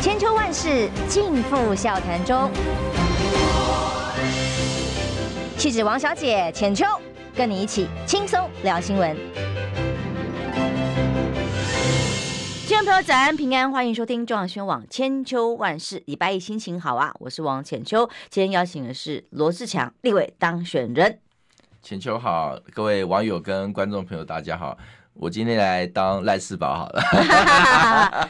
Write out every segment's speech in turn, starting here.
千秋万世尽付笑谈中。气质王小姐浅秋，跟你一起轻松聊新闻。听众朋友早安平安，欢迎收听中央新闻网千秋万世。礼拜一心情好啊，我是王浅秋。今天邀请的是罗志强立委当选人。浅秋好，各位网友跟观众朋友大家好。我今天来当赖世宝好了，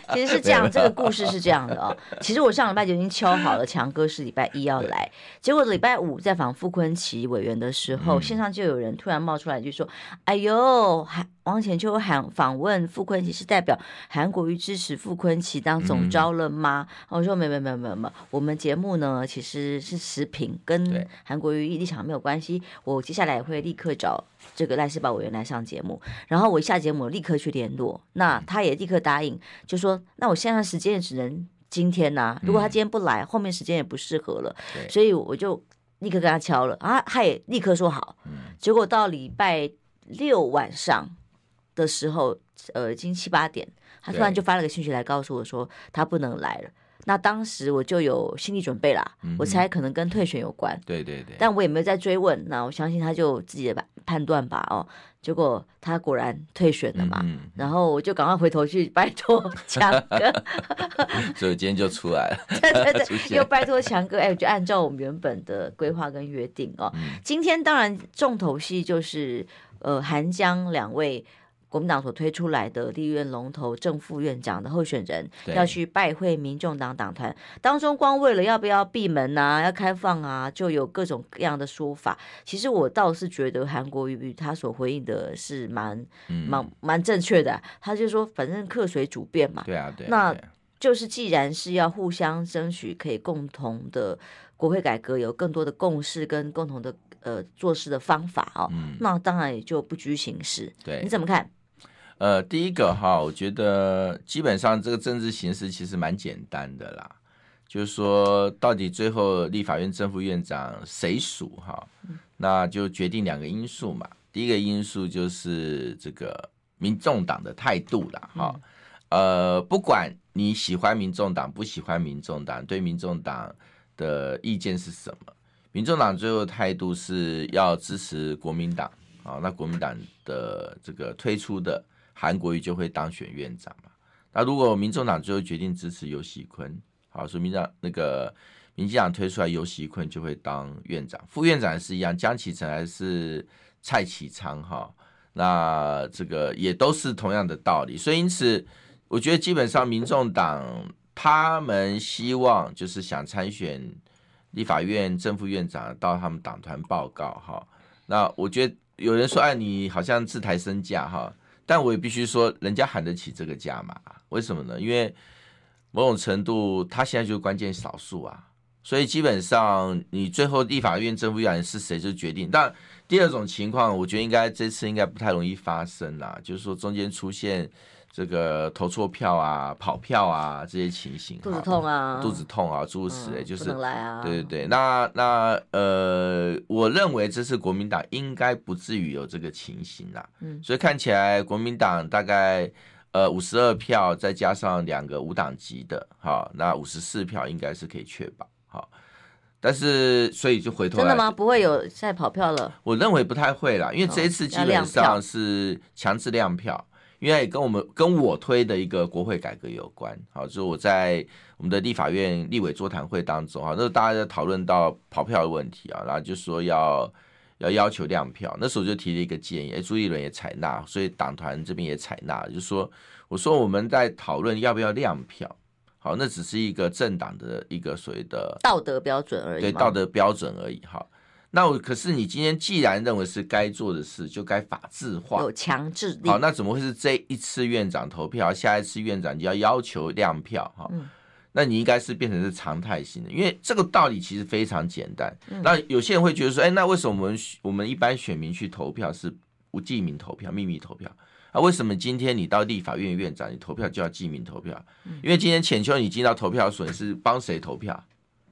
其实是这样，这个故事是这样的哦。其实我上礼拜就已经敲好了，强哥是礼拜一要来，结果礼拜五在访傅坤奇委员的时候，线上就有人突然冒出来就说：“哎呦，还。”王前秋喊访问傅坤奇是代表韩国瑜支持傅坤奇当总招了吗？嗯、我说没没没没没，我们节目呢其实是持平，跟韩国瑜立场没有关系。我接下来会立刻找这个赖世宝委员来上节目，然后我一下节目立刻去联络，那他也立刻答应，就说那我现在时间也只能今天呐、啊，如果他今天不来，后面时间也不适合了，所以我就立刻跟他敲了啊，他也立刻说好，结果到礼拜六晚上。的时候，呃，已经七八点，他突然就发了个信息来告诉我说他不能来了。那当时我就有心理准备啦，嗯、我猜可能跟退选有关。对对对，但我也没有再追问。那我相信他就自己的判断吧。哦，结果他果然退选了嘛。嗯、然后我就赶快回头去拜托强哥，所以今天就出来了。对对对，又拜托强哥，哎，就按照我们原本的规划跟约定哦。嗯、今天当然重头戏就是呃韩江两位。国民党所推出来的立院龙头正副院长的候选人要去拜会民众党党团，当中光为了要不要闭门啊，要开放啊，就有各种各样的说法。其实我倒是觉得韩国瑜他所回应的是蛮蛮蛮正确的，他就说反正客随主便嘛。对啊，对。那就是既然是要互相争取，可以共同的国会改革有更多的共识跟共同的呃做事的方法哦，那当然也就不拘形式。对，你怎么看？呃，第一个哈，我觉得基本上这个政治形势其实蛮简单的啦，就是说到底最后立法院正副院长谁属哈，那就决定两个因素嘛。第一个因素就是这个民众党的态度啦哈，呃，不管你喜欢民众党不喜欢民众党，对民众党的意见是什么，民众党最后态度是要支持国民党啊，那国民党的这个推出的。韩国瑜就会当选院长嘛？那如果民众党最后决定支持游锡堃，好，所以民党那个民进党推出来游锡堃就会当院长，副院长是一样，江启臣还是蔡启昌哈？那这个也都是同样的道理。所以因此，我觉得基本上民众党他们希望就是想参选立法院正副院长到他们党团报告哈。那我觉得有人说，哎，你好像自抬身价哈。但我也必须说，人家喊得起这个价嘛，为什么呢？因为某种程度，他现在就是关键少数啊，所以基本上你最后立法院正副院是谁就决定。但第二种情况，我觉得应该这次应该不太容易发生啦，就是说中间出现。这个投错票啊、跑票啊这些情形，肚子痛啊，肚子痛啊，诸如此类，就是，啊、对对对。那那呃，我认为这次国民党应该不至于有这个情形啦。嗯，所以看起来国民党大概呃五十二票，再加上两个无党籍的，好，那五十四票应该是可以确保。好，但是所以就回头来，真的吗？不会有再跑票了？我认为不太会啦，因为这一次基本上是强制亮票。因为跟我们跟我推的一个国会改革有关，好，就是我在我们的立法院立委座谈会当中，哈，那大家在讨论到跑票的问题啊，然后就说要要要求亮票，那时候就提了一个建议，朱立伦也采纳，所以党团这边也采纳，就是说我说我们在讨论要不要亮票，好，那只是一个政党的一个所谓的道德标准而已，对，道德标准而已，哈。那我可是你今天既然认为是该做的事，就该法制化，有强制力。好，那怎么会是这一次院长投票，下一次院长就要要求亮票？哈、嗯，那你应该是变成是常态性的，因为这个道理其实非常简单。嗯、那有些人会觉得说，哎，那为什么我们我们一般选民去投票是不记名投票、秘密投票？啊，为什么今天你到立法院院长，你投票就要记名投票？嗯、因为今天浅秋你进到投票所，你是帮谁投票？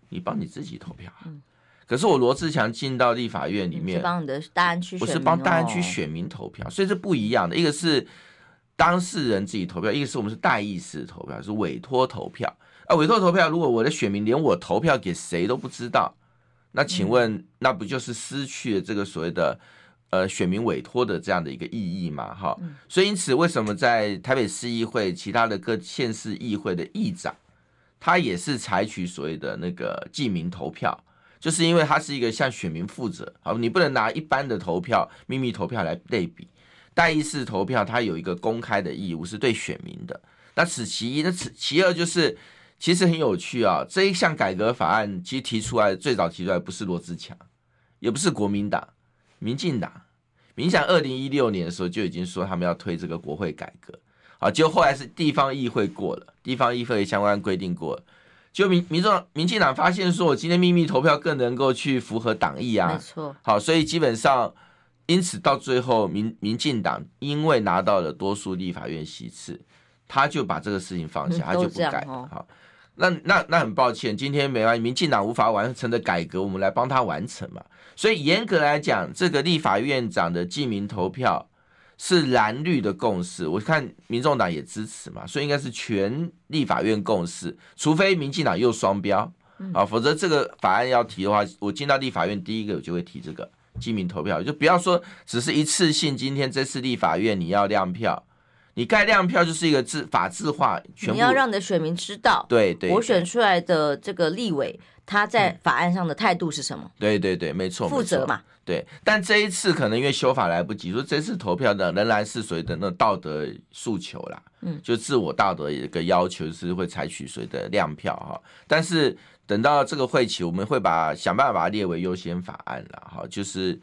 你帮你自己投票。嗯可是我罗志强进到立法院里面，是帮你的大安区，我是帮大安区选民投票，所以是不一样的。一个是当事人自己投票，一个是我们是代议式投票，是委托投票。啊，委托投票，如果我的选民连我投票给谁都不知道，那请问，那不就是失去了这个所谓的呃选民委托的这样的一个意义吗？哈，所以因此，为什么在台北市议会、其他的各县市议会的议长，他也是采取所谓的那个记名投票，就是因为他是一个向选民负责。好，你不能拿一般的投票、秘密投票来类比，代议式投票，它有一个公开的义务，是对选民的。那此其一，那此其二就是。其实很有趣啊，这一项改革法案其实提出来最早提出来不是罗志强，也不是国民党，民进党。民进党二零一六年的时候就已经说他们要推这个国会改革，啊，结果后来是地方议会过了，地方议会相关规定过了，就民民众民进党发现说，我今天秘密投票更能够去符合党意啊，没错。好，所以基本上，因此到最后民民进党因为拿到了多数立法院席次，他就把这个事情放下，他就不改，好。那那那很抱歉，今天没关系，民进党无法完成的改革，我们来帮他完成嘛。所以严格来讲，这个立法院长的记名投票是蓝绿的共识，我看民众党也支持嘛，所以应该是全立法院共识，除非民进党又双标啊，否则这个法案要提的话，我进到立法院第一个我就会提这个记名投票，就不要说只是一次性，今天这次立法院你要亮票。你盖亮票就是一个制法制化，全部你要让你的选民知道，对对，我选出来的这个立委他在法案上的态度是什么？嗯、对对对，没错，负责嘛。对，但这一次可能因为修法来不及，说这次投票的仍然是谁的那道德诉求啦，嗯，就自我道德一个要求是会采取谁的量票哈。但是等到这个会期，我们会把想办法把它列为优先法案了哈，就是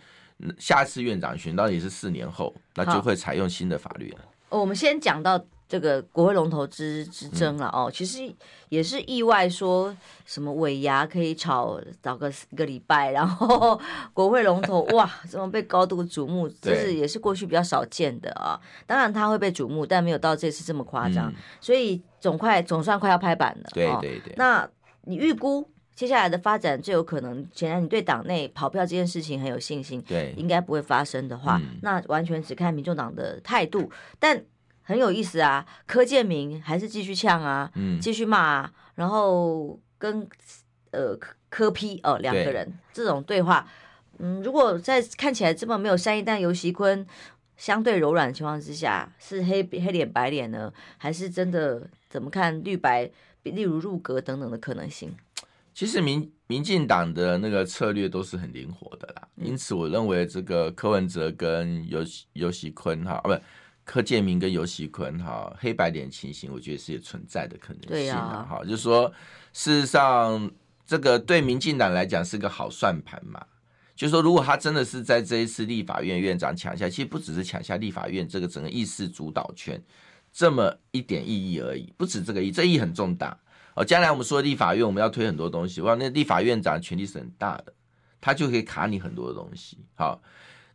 下次院长选到底是四年后，那就会采用新的法律了。我们先讲到这个国会龙头之之争了哦，其实也是意外，说什么尾牙可以炒早个一个礼拜，然后国会龙头 哇，怎么被高度瞩目？这是也是过去比较少见的啊。当然他会被瞩目，但没有到这次这么夸张，所以总快总算快要拍板了。对对对。那你预估接下来的发展最有可能？显然你对党内跑票这件事情很有信心，对，应该不会发生的话，那完全只看民众党的态度，但。很有意思啊，柯建明还是继续呛啊，嗯，继续骂啊，然后跟呃柯批哦两个人这种对话，嗯，如果在看起来这么没有善意，但游锡堃相对柔软的情况之下，是黑黑脸白脸呢，还是真的怎么看绿白，例如入阁等等的可能性？其实民民进党的那个策略都是很灵活的啦，因此我认为这个柯文哲跟游游锡堃哈，啊不。柯建明跟尤喜坤哈黑白脸情形，我觉得是有存在的可能性的哈。就是说，事实上，这个对民进党来讲是个好算盘嘛。就是说，如果他真的是在这一次立法院院长抢下，其实不只是抢下立法院这个整个议事主导权这么一点意义而已，不止这个意义，这意义很重大哦。将来我们说立法院，我们要推很多东西，哇，那立法院长权力是很大的，他就可以卡你很多的东西。好，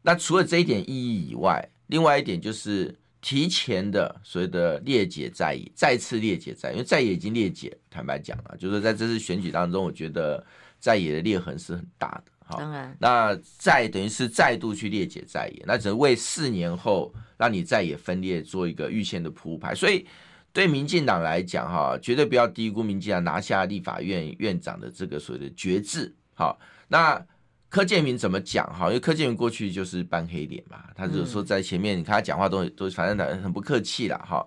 那除了这一点意义以外，另外一点就是提前的所谓的列解在野，再次列解在野，因为在野已经列解，坦白讲了，就是在这次选举当中，我觉得在野的裂痕是很大的。好，当然，那再等于是再度去列解在野，那只能为四年后让你在野分裂做一个预先的铺排。所以对民进党来讲，哈，绝对不要低估民进党拿下立法院院长的这个所谓的决志。好，那。柯建铭怎么讲哈？因为柯建铭过去就是扮黑脸嘛，他就是说在前面，你看他讲话都都反正很很不客气啦哈。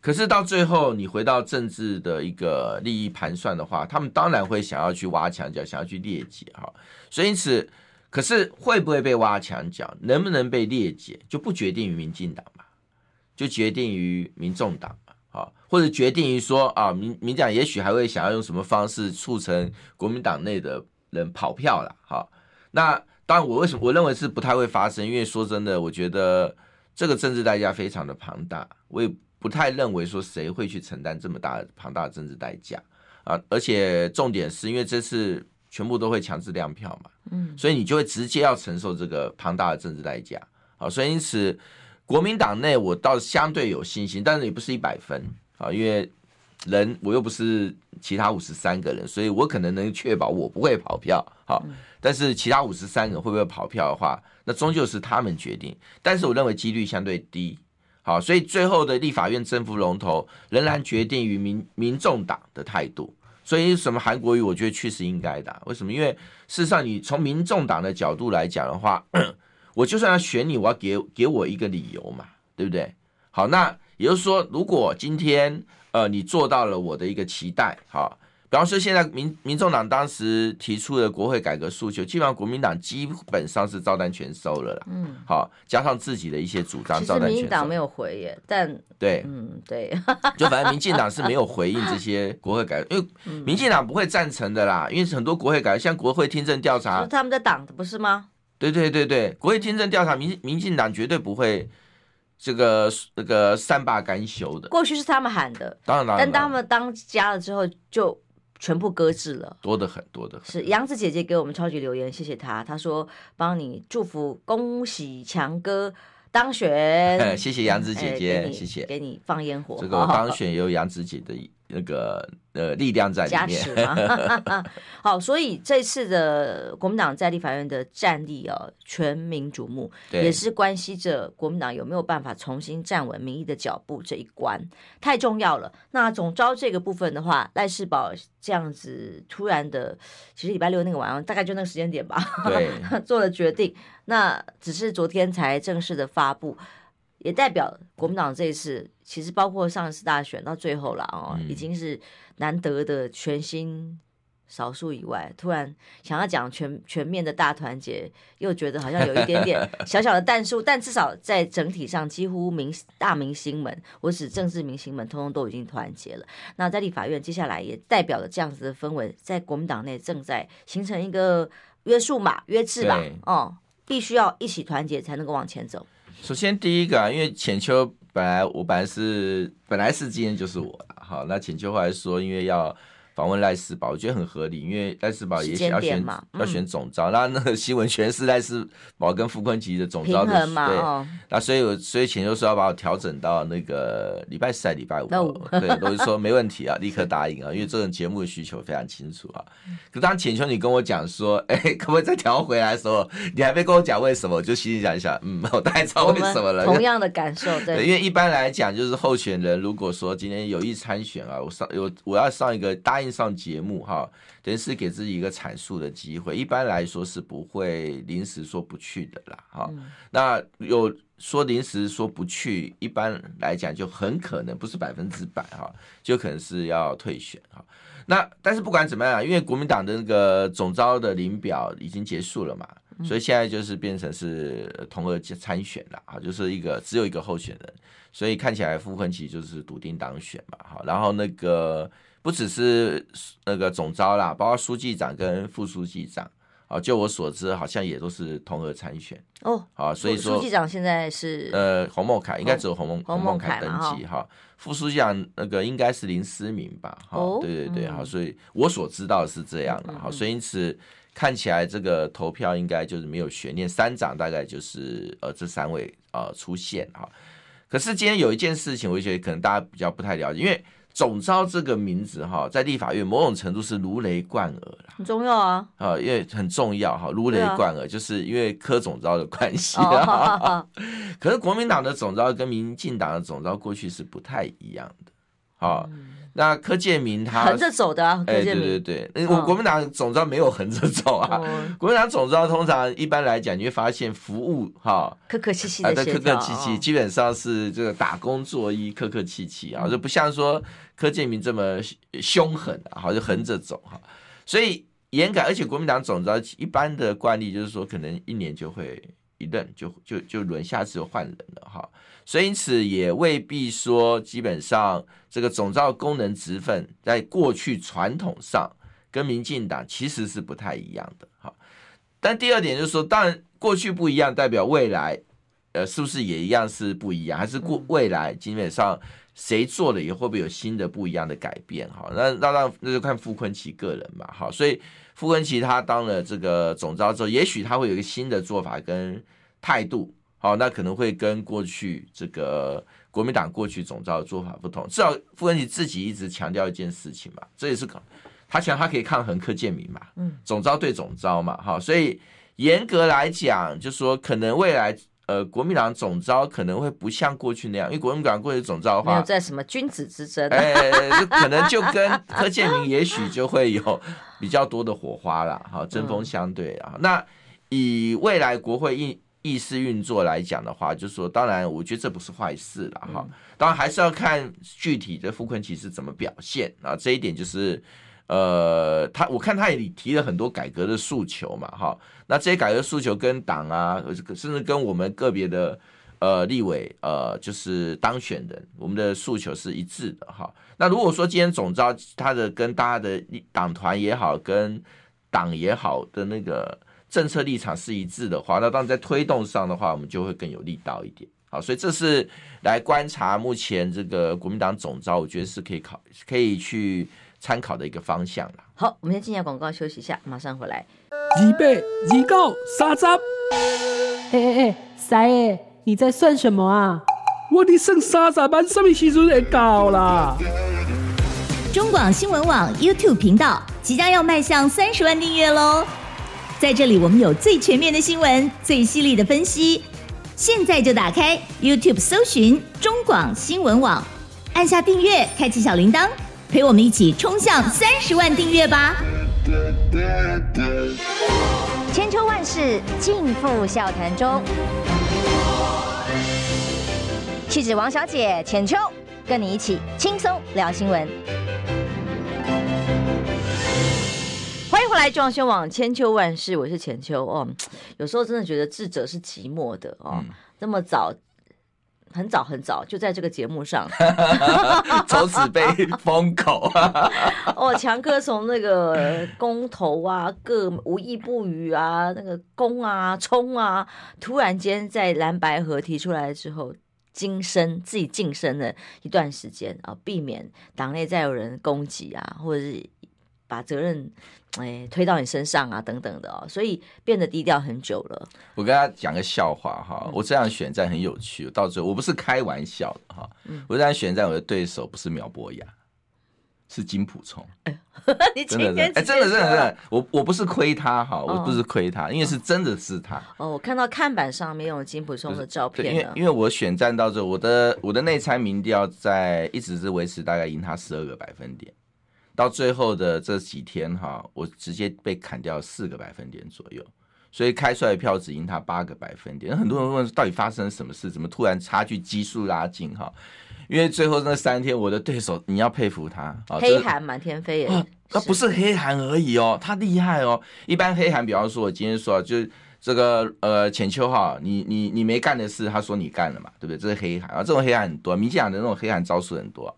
可是到最后，你回到政治的一个利益盘算的话，他们当然会想要去挖墙脚，想要去裂解哈。所以因此，可是会不会被挖墙脚，能不能被裂解，就不决定于民进党嘛，就决定于民众党嘛，好，或者决定于说啊，民民党也许还会想要用什么方式促成国民党内的人跑票了哈。那当然，我为什么我认为是不太会发生？因为说真的，我觉得这个政治代价非常的庞大，我也不太认为说谁会去承担这么大庞大的政治代价啊！而且重点是因为这次全部都会强制亮票嘛，嗯，所以你就会直接要承受这个庞大的政治代价好！所以因此，国民党内我倒相对有信心，但是也不是一百分啊，因为人我又不是其他五十三个人，所以我可能能确保我不会跑票，好。但是其他五十三个会不会跑票的话，那终究是他们决定。但是我认为几率相对低，好，所以最后的立法院政府龙头仍然决定于民民众党的态度。所以什么韩国瑜，我觉得确实应该的。为什么？因为事实上，你从民众党的角度来讲的话，我就算要选你，我要给给我一个理由嘛，对不对？好，那也就是说，如果今天呃你做到了我的一个期待，好。比方说，现在民民众党当时提出的国会改革诉求，基本上国民党基本上是照单全收了啦。嗯，好，加上自己的一些主张，照单全收。民进党没有回耶，但对，嗯，对，就反正民进党是没有回应这些国会改革，因为民进党不会赞成的啦。因为很多国会改革，像国会听证调查，是他们的党的不是吗？对对对对，国会听证调查，民民进党绝对不会这个这个善罢甘休的。过去是他们喊的，当然当然，但当他们当家了之后就。全部搁置了，多的很多的很。是杨子姐姐给我们超级留言，谢谢她。她说帮你祝福，恭喜强哥当选。谢谢杨子姐姐，哎、谢谢，给你放烟火。这个当选由杨子姐的那个。呃，力量在里面。加持 好，所以这次的国民党在立法院的战力哦，全民瞩目，也是关系着国民党有没有办法重新站稳民意的脚步这一关，太重要了。那总招这个部分的话，赖世宝这样子突然的，其实礼拜六那个晚上大概就那个时间点吧，对，做了决定。那只是昨天才正式的发布。也代表国民党这一次，其实包括上一次大选到最后了哦，已经是难得的全新少数以外，突然想要讲全全面的大团结，又觉得好像有一点点 小小的但数，但至少在整体上，几乎明大明星们，我指政治明星们，通通都已经团结了。那在立法院，接下来也代表了这样子的氛围，在国民党内正在形成一个约束嘛、约制吧，哦，必须要一起团结才能够往前走。首先，第一个啊，因为浅秋本来我本来是本来是今天就是我的，好，那请秋后来说，因为要。访问赖世宝，我觉得很合理，因为赖世宝也想要选、嗯、要选总召，那那个新闻全是赖世宝跟傅崐萁的总招的，对，哦、那所以我所以浅秋说要把我调整到那个礼拜四还礼拜五对，都是说没问题啊，立刻答应啊，因为这种节目的需求非常清楚啊。可当浅秋你跟我讲说，哎，可不可以再调回来的时候，你还没跟我讲为什么，我就心里想一想，嗯，我大概知道为什么了。同样的感受，对，对，因为一般来讲，就是候选人如果说今天有意参选啊，我上有我要上一个答应。上节目哈，等于是给自己一个阐述的机会。一般来说是不会临时说不去的啦，哈。那有说临时说不去，一般来讲就很可能不是百分之百哈，就可能是要退选哈。那但是不管怎么样，因为国民党的那个总招的领表已经结束了嘛，所以现在就是变成是同额参选了啊，就是一个只有一个候选人，所以看起来傅崐萁就是笃定当选嘛，哈。然后那个。不只是那个总招啦，包括书记长跟副书记长啊，就我所知，好像也都是同额参选哦。好，所以说书记长现在是呃洪孟凯，应该只有洪孟洪孟凯登记哈。副书记长那个应该是林思明吧？哦，对对对，好，所以我所知道是这样的。好，所以因此看起来这个投票应该就是没有悬念，三长大概就是呃这三位呃出现哈。可是今天有一件事情，我觉得可能大家比较不太了解，因为。总招这个名字哈，在立法院某种程度是如雷贯耳，很重要啊。啊，因为很重要哈，如雷贯耳，就是因为柯总招的关系啊。可是国民党的总招跟民进党的总招过去是不太一样的，啊。那柯建明他横着走的，哎，对对对，我国民党总召没有横着走啊，国民党总召通常一般来讲，你会发现服务哈，客客气气的，客客气气，基本上是这个打工作揖，客客气气啊，就不像说柯建明这么凶狠啊，好像横着走哈，所以严格，而且国民党总召一般的惯例就是说，可能一年就会一任，就就就轮，下次就换人了哈。所以因此也未必说，基本上这个总召功能职分在过去传统上跟民进党其实是不太一样的。哈，但第二点就是说，当然过去不一样，代表未来，呃，是不是也一样是不一样？还是过未来基本上谁做了也会不会有新的不一样的改变？哈，那那那那就看傅坤奇个人嘛。哈，所以傅崐萁他当了这个总召之后，也许他会有一个新的做法跟态度。好，那可能会跟过去这个国民党过去总召的做法不同。至少傅崐萁自己一直强调一件事情嘛，这也是他想他可以抗衡柯建铭嘛，嗯，总召对总召嘛，哈，所以严格来讲，就是说可能未来呃，国民党总召可能会不像过去那样，因为国民党过去总召的话，没有在什么君子之争，哎，就可能就跟柯建明也许就会有比较多的火花了，哈，针锋相对啊。嗯、那以未来国会议议事运作来讲的话，就是说，当然，我觉得这不是坏事了，哈、嗯。当然还是要看具体的傅昆奇是怎么表现啊，这一点就是。呃，他我看他也提了很多改革的诉求嘛，哈，那这些改革诉求跟党啊，甚至跟我们个别的呃立委呃，就是当选人，我们的诉求是一致的哈。那如果说今天总召他的跟大家的党团也好，跟党也好的那个政策立场是一致的话，那当然在推动上的话，我们就会更有力道一点。好，所以这是来观察目前这个国民党总召，我觉得是可以考，可以去。参考的一个方向了。好，我们先进下广告休息一下，马上回来。二八二九三十。哎哎哎，三爷，你在算什么啊？我的剩三十万，什么时阵会到啦？中广新闻网 YouTube 频道即将要迈向三十万订阅喽！在这里，我们有最全面的新闻，最犀利的分析。现在就打开 YouTube 搜寻中广新闻网，按下订阅，开启小铃铛。陪我们一起冲向三十万订阅吧！千秋万世尽付笑谈中。气质王小姐浅秋，跟你一起轻松聊新闻。欢迎回来，中央网千秋万世，我是浅秋哦。有时候真的觉得智者是寂寞的哦，这么早。很早很早就在这个节目上，从此被封口。哦，强哥从那个公投啊，各无意不语啊，那个攻啊、冲啊，突然间在蓝白河提出来之后，晋升自己晋升了一段时间啊，避免党内再有人攻击啊，或者是把责任。哎，推到你身上啊，等等的哦，所以变得低调很久了。我跟他讲个笑话哈，我这样选战很有趣，到最后我不是开玩笑的哈，我这样选战我的对手不是苗博雅，是金普聪。你今天哎，真的真的真的，我我不是亏他哈，我不是亏他，因为是真的是他。哦，我看到看板上面有金普聪的照片。因为因为我选战到最后，我的我的内参民调在一直是维持大概赢他十二个百分点。到最后的这几天哈，我直接被砍掉四个百分点左右，所以开出来的票只赢他八个百分点。很多人问到底发生了什么事，怎么突然差距急速拉近哈？因为最后那三天我的对手你要佩服他啊，黑韩满天飞耶，他不是黑韩而已哦，他厉害哦。一般黑韩，比方说我今天说就这个呃浅秋哈，你你你没干的事，他说你干了嘛，对不对？这是黑韩啊，这种黑韩很多，民进党的那种黑韩招数很多。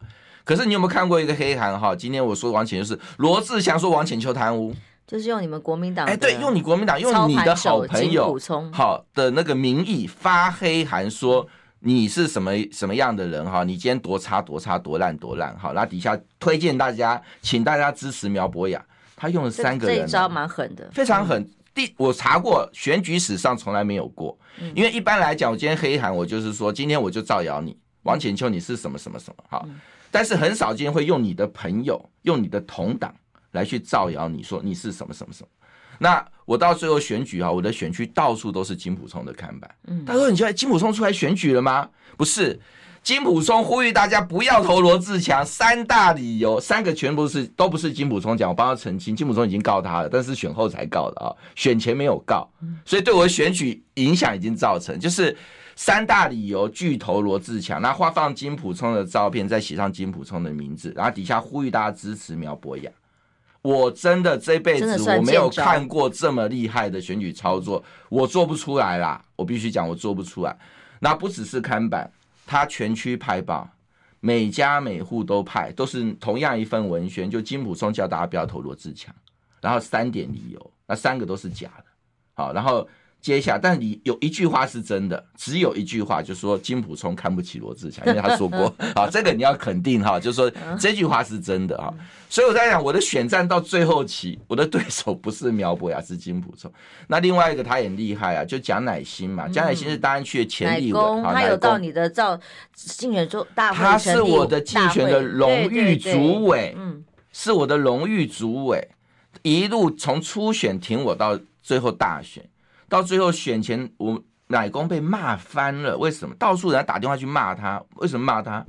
可是你有没有看过一个黑函哈？今天我说王浅就是罗志祥说王浅秋贪污，就是用你们国民党哎，对，用你国民党用你的好朋友好的那个名义发黑函说你是什么什么样的人哈？你今天多差多差多烂多烂哈？然后底下推荐大家，请大家支持苗博雅，他用了三个人，这一招蛮狠的，非常狠。第我查过选举史上从来没有过，因为一般来讲，我今天黑函我就是说今天我就造谣你王浅秋你是什么什么什么哈。但是很少见会用你的朋友、用你的同党来去造谣，你说你是什么什么什么。那我到最后选举啊，我的选区到处都是金普聪的看板。嗯，他说：“你觉得金普聪出来选举了吗？”不是，金普聪呼吁大家不要投罗志强，三大理由，三个全部是都不是金普聪讲，我帮他澄清，金普聪已经告他了，但是选后才告的啊，选前没有告，所以对我的选举影响已经造成，就是。三大理由巨头罗志强，那画放金普聪的照片，再写上金普聪的名字，然后底下呼吁大家支持苗博雅。我真的这辈子我没有看过这么厉害的选举操作，我做不出来啦，我必须讲我做不出来。那不只是看板，他全区派报，每家每户都派，都是同样一份文宣，就金普聪叫大家不要投罗志强，然后三点理由，那三个都是假的。好，然后。接下，但你有一句话是真的，只有一句话，就说金普聪看不起罗志强，因为他说过 啊，这个你要肯定哈，就是说这句话是真的啊。所以我在讲，我的选战到最后期，我的对手不是苗博雅，是金普聪。那另外一个他也厉害啊，就蒋乃馨嘛，蒋乃馨是大安区的前立委，他有到你的造竞选中大会，他是我的竞选的荣誉主委，嗯，是我的荣誉主委，一路从初选挺我到最后大选。到最后选前，我奶公被骂翻了，为什么？到处人家打电话去骂他，为什么骂他？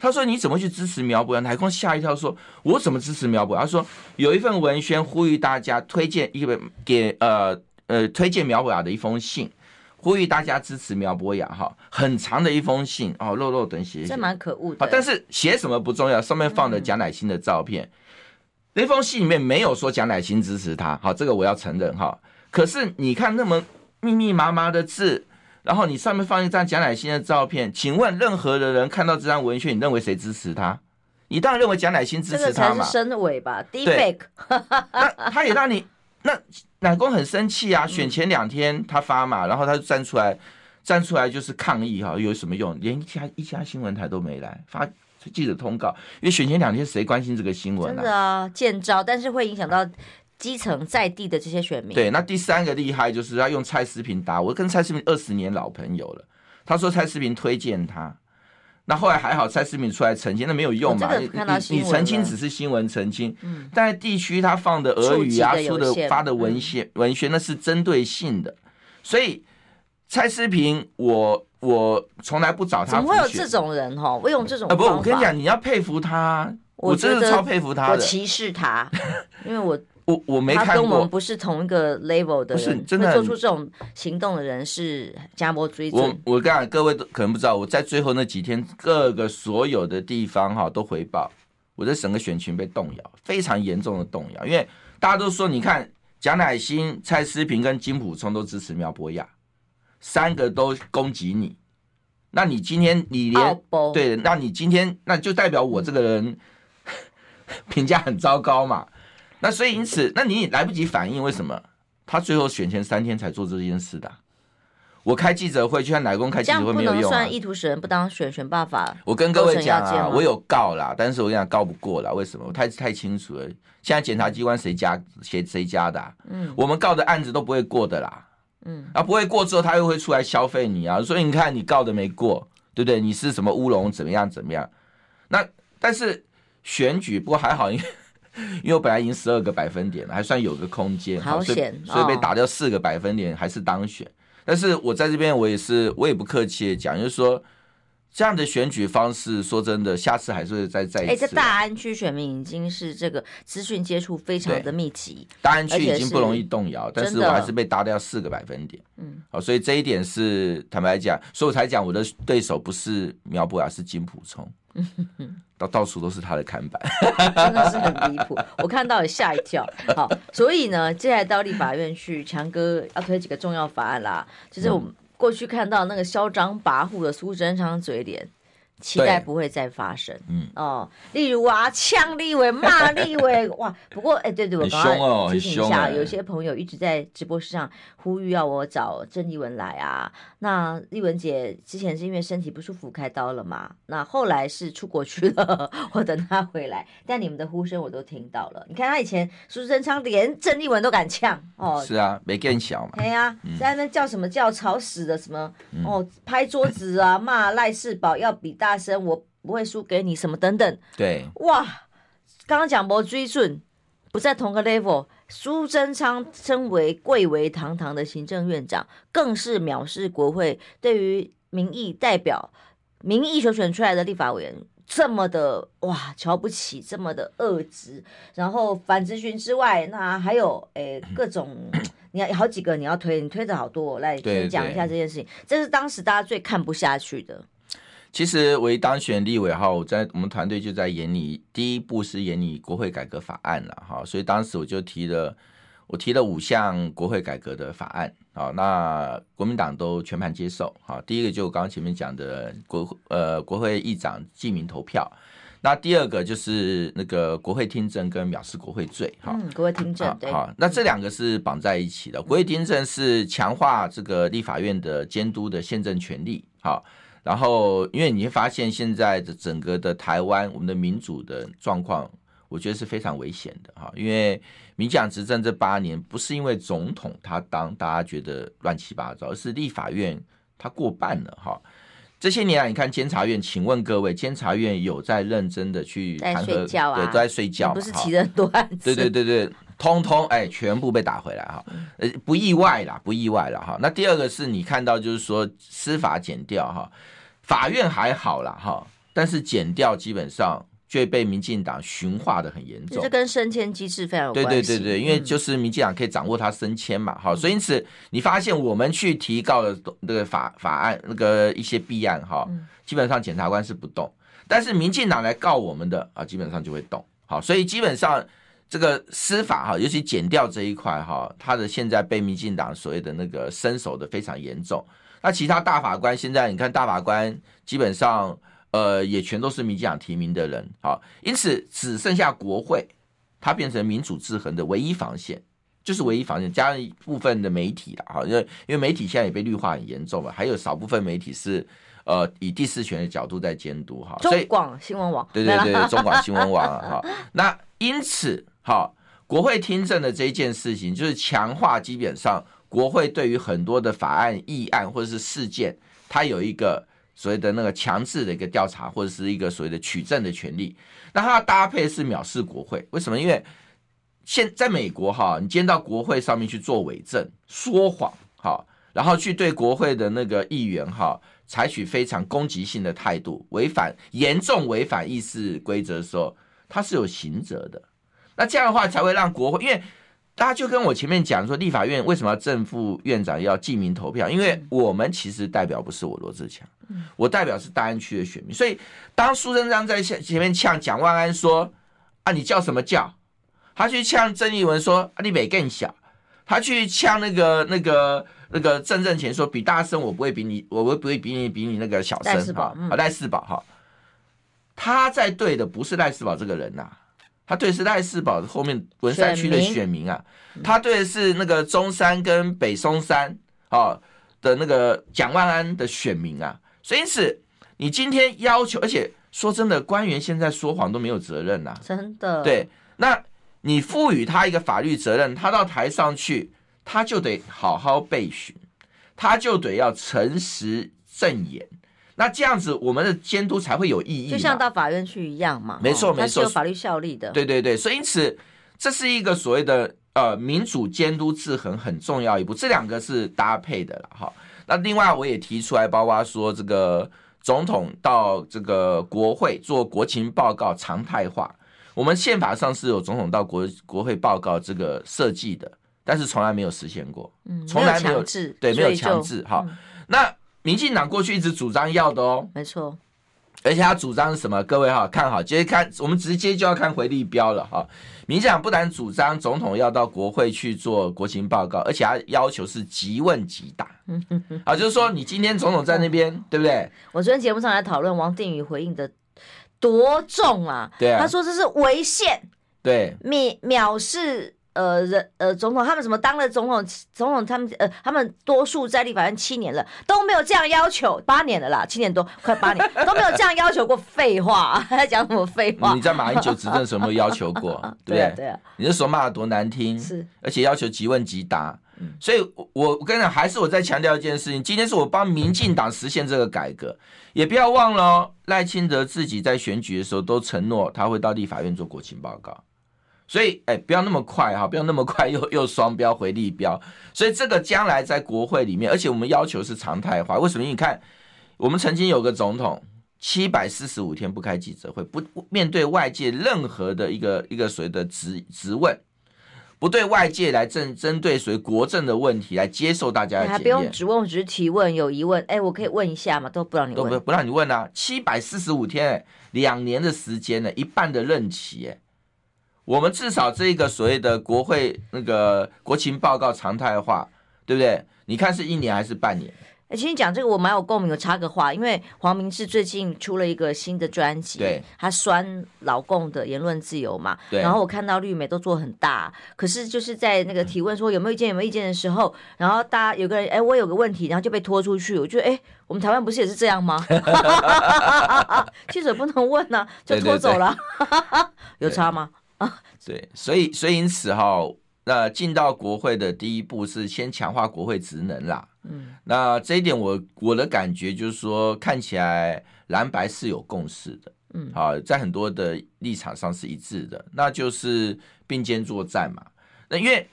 他说：“你怎么去支持苗博雅？”奶公吓一跳，说：“我怎么支持苗博雅？”他说：“有一份文宣呼吁大家推荐一本给呃呃推荐苗博雅的一封信，呼吁大家支持苗博雅。”哈，很长的一封信哦，肉肉等写，这蛮可恶的。但是写什么不重要，上面放的蒋乃馨的照片。嗯、那封信里面没有说蒋乃馨支持他，好，这个我要承认哈。可是你看那么密密麻麻的字。然后你上面放一张蒋乃馨的照片，请问任何的人看到这张文宣，你认为谁支持他？你当然认为蒋乃馨支持他嘛？这个才是深伪吧？Deepfake。那他也让你那奶公很生气啊！选前两天他发嘛，然后他就站出来，站出来就是抗议哈，有什么用？连一家一家新闻台都没来发记者通告，因为选前两天谁关心这个新闻啊？真的啊，见招，但是会影响到。基层在地的这些选民，对，那第三个厉害就是他用蔡思平打我，跟蔡思平二十年老朋友了。他说蔡思平推荐他，那后来还好，蔡思平出来澄清，那没有用嘛？你你澄清只是新闻澄清，嗯，但在地区他放的俄语啊，出的发的文献、嗯、文学那是针对性的，所以蔡思平，我我从来不找他。怎么会有这种人哈？我用这种啊，不，我跟你讲，你要佩服他，我真的超佩服他的，我歧视他，因为我。我我没看过，他跟我们不是同一个 level 的人，不是真的做出这种行动的人是加波追准。我我刚才各位都可能不知道，我在最后那几天，各个所有的地方哈都回报，我的整个选群被动摇，非常严重的动摇。因为大家都说，你看蒋乃新、蔡思平跟金普聪都支持苗博雅，三个都攻击你，那你今天你连对，那你今天那就代表我这个人 评价很糟糕嘛。那所以因此，那你也来不及反应，为什么他最后选前三天才做这件事的？我开记者会，就像奶公开记者会没有用算意图使人不当选选办法。我跟各位讲啊，我有告啦，但是我跟你讲告不过啦。为什么？我太太清楚了。现在检察机关谁加谁谁加的啊？嗯，我们告的案子都不会过的啦。嗯，啊不会过之后，他又会出来消费你啊。所以你看，你告的没过，对不对？你是什么乌龙？怎么样？怎么样？那但是选举不过还好，因为。因为我本来赢十二个百分点了，还算有个空间，好险，所以，被打掉四个百分点，还是当选。但是我在这边，我也是，我也不客气的讲，就是说这样的选举方式，说真的，下次还是会再再一次。哎，在大安区选民已经是这个资讯接触非常的密集，大安区已经不容易动摇，但是我还是被打掉四个百分点。嗯，好，所以这一点是坦白讲，所以我才讲我的对手不是苗博雅，是金普聪。到到处都是他的看板，真的是很离谱。我看到也吓一跳。好，所以呢，接下来到立法院去，强哥要推几个重要法案啦。就是我们过去看到那个嚣张跋扈的苏贞昌嘴脸。期待不会再发生，嗯哦，例如啊，呛立委、骂立委，哇！不过哎，对对，我刚刚提醒一下，有些朋友一直在直播室上呼吁要我找郑丽文来啊。那丽文姐之前是因为身体不舒服开刀了嘛？那后来是出国去了，我等她回来。但你们的呼声我都听到了。你看她以前苏贞昌连郑丽文都敢呛哦，是啊，没更小嘛。对呀，在那叫什么叫吵死的什么哦，拍桌子啊，骂赖世宝要比大。大声，我不会输给你，什么等等。对，哇，刚刚讲没追准，不在同个 level。苏贞昌身为贵为堂堂的行政院长，更是藐视国会对于民意代表、民意所选出来的立法委员这么的哇瞧不起，这么的恶质。然后反质询之外，那还有诶各种，你要好几个你要推，你推的好多，我来先讲一下这件事情。这是当时大家最看不下去的。其实我一当选立委哈，我在我们团队就在研拟第一步是研拟国会改革法案了哈，所以当时我就提了，我提了五项国会改革的法案啊，那国民党都全盘接受哈。第一个就我刚刚前面讲的国呃国会议长记名投票，那第二个就是那个国会听证跟藐视国会罪哈。嗯，国会听证对。好，那这两个是绑在一起的，国会听证是强化这个立法院的监督的宪政权利好。然后，因为你会发现现在的整个的台湾，我们的民主的状况，我觉得是非常危险的哈。因为民进党执政这八年，不是因为总统他当大家觉得乱七八糟，而是立法院他过半了哈。这些年来，你看监察院，请问各位，监察院有在认真的去弹劾？在睡觉啊？对，都在睡觉，不是提了很多案子？对对对对，通通哎全部被打回来哈，呃不意外啦，不意外了哈。那第二个是你看到就是说司法减掉哈，法院还好啦哈，但是减掉基本上。就被民进党驯化的很严重，这跟升迁机制非常有关系。对对对对，因为就是民进党可以掌握他升迁嘛，好、嗯，所以因此你发现我们去提告的那个法法案那个一些弊案哈，基本上检察官是不动，但是民进党来告我们的啊，基本上就会动。好，所以基本上这个司法哈，尤其减掉这一块哈，他的现在被民进党所谓的那个伸手的非常严重。那其他大法官现在你看大法官基本上。呃，也全都是民进党提名的人，好，因此只剩下国会，它变成民主制衡的唯一防线，就是唯一防线，加上一部分的媒体了，哈，因为因为媒体现在也被绿化很严重嘛，还有少部分媒体是呃以第四权的角度在监督，哈，中广新闻网，对对对，中广新闻网，哈，那因此，好，国会听证的这一件事情，就是强化基本上国会对于很多的法案、议案或者是事件，它有一个。所谓的那个强制的一个调查，或者是一个所谓的取证的权利，那它的搭配是藐视国会。为什么？因为现在美国哈，你今天到国会上面去做伪证、说谎，哈，然后去对国会的那个议员哈，采取非常攻击性的态度，违反严重违反议事规则的时候，它是有刑责的。那这样的话才会让国会，因为。大家就跟我前面讲说，立法院为什么要正副院长要记名投票？因为我们其实代表不是我罗志强，我代表是大安区的选民。所以当苏贞昌在前前面呛蒋万安说：“啊，你叫什么叫？”他去呛郑丽文说：“啊，你比更小。”他去呛那个那个那个郑正前说：“比大声，我不会比你，我不会比你比你那个小声。”哈，啊，赖世宝哈，他在对的不是赖世宝这个人呐，啊。他对的是赖世宝后面文山区的选民啊，他对的是那个中山跟北松山啊的那个蒋万安的选民啊，所以因此你今天要求，而且说真的，官员现在说谎都没有责任呐，真的。对，那你赋予他一个法律责任，他到台上去，他就得好好备询，他就得要诚实正言。那这样子，我们的监督才会有意义，就像到法院去一样嘛。没错，没错，是有法律效力的。对对对，所以因此，这是一个所谓的呃民主监督制衡很重要一步，这两个是搭配的了哈。那另外我也提出来，包括说这个总统到这个国会做国情报告常态化，我们宪法上是有总统到国国会报告这个设计的，但是从来没有实现过，嗯，从来没有，没有强制，对，没有强制哈。嗯、那民进党过去一直主张要的哦，没错，而且他主张是什么？各位哈，看好，接着看，我们直接就要看回力标了哈。民进党不但主张总统要到国会去做国情报告，而且他要求是即问即答。嗯嗯嗯，啊，就是说你今天总统在那边，对不对？我昨天节目上来讨论王定宇回应的多重啊？对啊，他说这是违宪，对，藐藐视。呃，人呃，总统他们什么当了总统，总统他们呃，他们多数在立法院七年了，都没有这样要求，八年了啦，七年多快八年都没有这样要求过。废话，还在讲什么废话？你在马英九执政的时候有没有要求过？对不对？对啊，你那时候骂的多难听，是，而且要求即问即答。所以我我跟你讲，还是我再强调一件事情，今天是我帮民进党实现这个改革，也不要忘了哦，赖清德自己在选举的时候都承诺他会到立法院做国情报告。所以，哎，不要那么快哈，不要那么快 又又双标回立标。所以这个将来在国会里面，而且我们要求是常态化。为什么？你看，我们曾经有个总统七百四十五天不开记者会，不面对外界任何的一个一个所谓的质质问，不对外界来针针对所谓国政的问题来接受大家的检验，还不用质问，只是提问，有疑问，哎，我可以问一下嘛？都不让你问，都不不让你问啊！七百四十五天，两年的时间呢，一半的任期，哎。我们至少这一个所谓的国会那个国情报告常态化，对不对？你看是一年还是半年？哎，其实讲这个我蛮有共鸣，我插个话，因为黄明志最近出了一个新的专辑，对，他酸老共的言论自由嘛，对。然后我看到绿媒都做很大，可是就是在那个提问说有没有意见有没有意见的时候，然后大家有个人哎，我有个问题，然后就被拖出去，我觉得哎，我们台湾不是也是这样吗？记者不能问呢、啊，就拖走了，对对对有差吗？啊，对，所以所以因此哈，那进到国会的第一步是先强化国会职能啦。嗯，那这一点我我的感觉就是说，看起来蓝白是有共识的。嗯，好，在很多的立场上是一致的，那就是并肩作战嘛。那因为